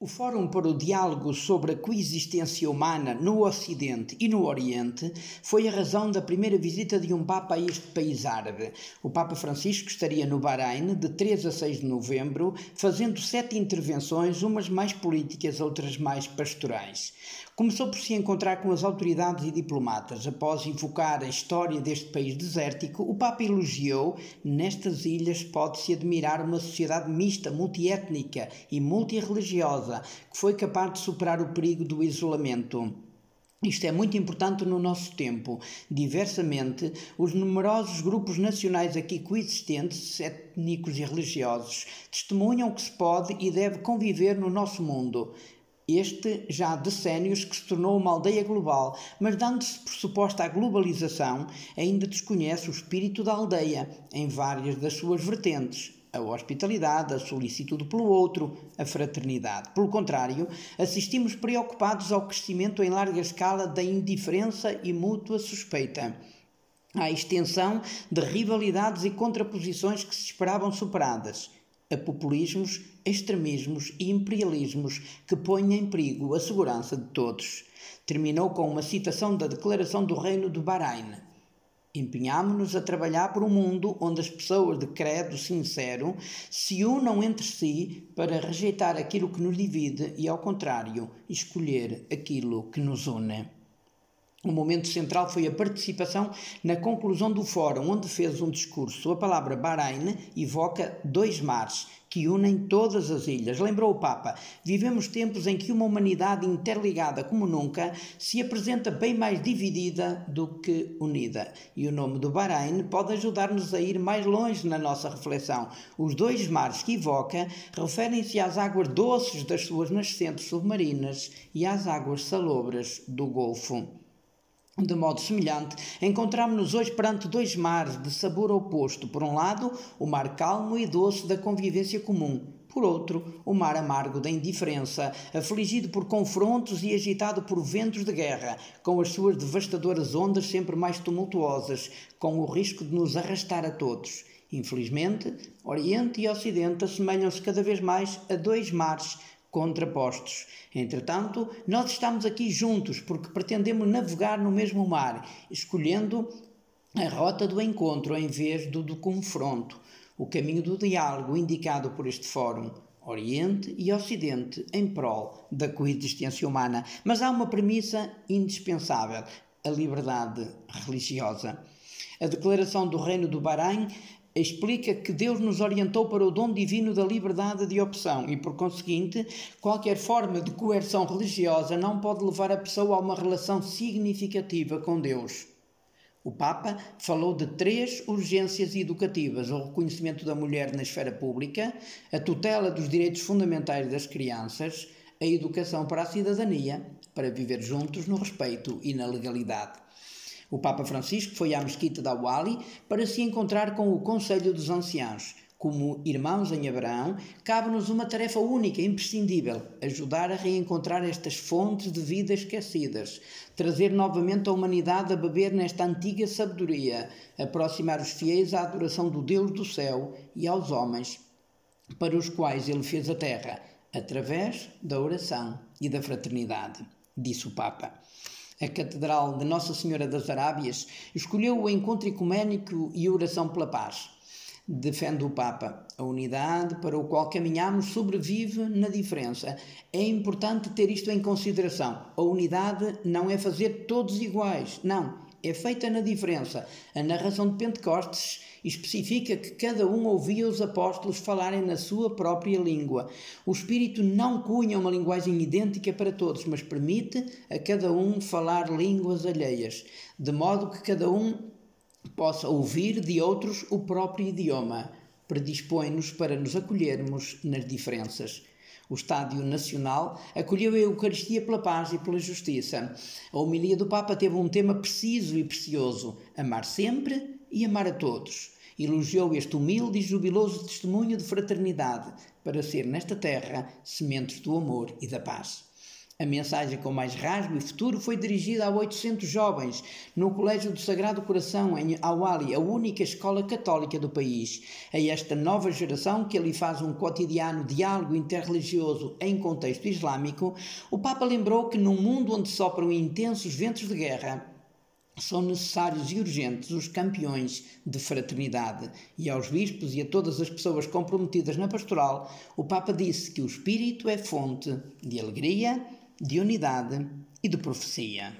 O Fórum para o Diálogo sobre a Coexistência Humana no Ocidente e no Oriente foi a razão da primeira visita de um Papa a este país árabe. O Papa Francisco estaria no Bahrein de 3 a 6 de novembro, fazendo sete intervenções, umas mais políticas, outras mais pastorais. Começou por se encontrar com as autoridades e diplomatas. Após invocar a história deste país desértico, o Papa elogiou: nestas ilhas pode-se admirar uma sociedade mista, multiétnica e multirreligiosa, que foi capaz de superar o perigo do isolamento. Isto é muito importante no nosso tempo. Diversamente, os numerosos grupos nacionais aqui coexistentes, étnicos e religiosos, testemunham que se pode e deve conviver no nosso mundo. Este já há decénios que se tornou uma aldeia global, mas dando-se por suposta a globalização, ainda desconhece o espírito da aldeia em várias das suas vertentes, a hospitalidade, a solicitude pelo outro, a fraternidade. Pelo contrário, assistimos preocupados ao crescimento em larga escala da indiferença e mútua suspeita. À extensão de rivalidades e contraposições que se esperavam superadas a populismos, extremismos e imperialismos que põem em perigo a segurança de todos. Terminou com uma citação da Declaração do Reino do Bahrein. Empenhámonos a trabalhar por um mundo onde as pessoas de credo sincero se unam entre si para rejeitar aquilo que nos divide e, ao contrário, escolher aquilo que nos une. O momento central foi a participação na conclusão do fórum, onde fez um discurso. A palavra Bahrein evoca dois mares que unem todas as ilhas. Lembrou o Papa: vivemos tempos em que uma humanidade interligada como nunca se apresenta bem mais dividida do que unida. E o nome do Bahrein pode ajudar-nos a ir mais longe na nossa reflexão. Os dois mares que evoca referem-se às águas doces das suas nascentes submarinas e às águas salobras do Golfo. De modo semelhante, encontramos-nos hoje perante dois mares de sabor oposto. Por um lado, o mar calmo e doce da convivência comum. Por outro, o mar amargo da indiferença, afligido por confrontos e agitado por ventos de guerra, com as suas devastadoras ondas sempre mais tumultuosas, com o risco de nos arrastar a todos. Infelizmente, Oriente e Ocidente assemelham-se cada vez mais a dois mares contrapostos. Entretanto, nós estamos aqui juntos porque pretendemos navegar no mesmo mar, escolhendo a rota do encontro em vez do, do confronto, o caminho do diálogo indicado por este fórum. Oriente e Ocidente em prol da coexistência humana. Mas há uma premissa indispensável: a liberdade religiosa. A Declaração do Reino do Bahrein explica que Deus nos orientou para o dom divino da liberdade de opção e, por conseguinte, qualquer forma de coerção religiosa não pode levar a pessoa a uma relação significativa com Deus. O Papa falou de três urgências educativas: o reconhecimento da mulher na esfera pública, a tutela dos direitos fundamentais das crianças, a educação para a cidadania, para viver juntos no respeito e na legalidade. O Papa Francisco foi à mesquita da Wali para se encontrar com o Conselho dos Anciãos. Como irmãos em Abraão, cabe-nos uma tarefa única, imprescindível: ajudar a reencontrar estas fontes de vida esquecidas, trazer novamente a humanidade a beber nesta antiga sabedoria, aproximar os fiéis à adoração do Deus do céu e aos homens, para os quais ele fez a terra, através da oração e da fraternidade, disse o Papa a Catedral de Nossa Senhora das Arábias, escolheu o encontro ecuménico e oração pela paz. Defende o Papa. A unidade para o qual caminhamos sobrevive na diferença. É importante ter isto em consideração. A unidade não é fazer todos iguais, não é feita na diferença. A narração de Pentecostes especifica que cada um ouvia os apóstolos falarem na sua própria língua. O Espírito não cunha uma linguagem idêntica para todos, mas permite a cada um falar línguas alheias, de modo que cada um possa ouvir de outros o próprio idioma. Predispõe-nos para nos acolhermos nas diferenças. O Estádio Nacional acolheu a Eucaristia pela paz e pela justiça. A homilia do Papa teve um tema preciso e precioso: amar sempre e amar a todos. Elogiou este humilde e jubiloso testemunho de fraternidade para ser nesta terra sementes do amor e da paz. A mensagem com mais rasgo e futuro foi dirigida a 800 jovens no Colégio do Sagrado Coração, em Awali, a única escola católica do país. A esta nova geração, que ali faz um cotidiano diálogo interreligioso em contexto islâmico, o Papa lembrou que num mundo onde sopram intensos ventos de guerra, são necessários e urgentes os campeões de fraternidade. E aos bispos e a todas as pessoas comprometidas na pastoral, o Papa disse que o Espírito é fonte de alegria, de unidade e de profecia.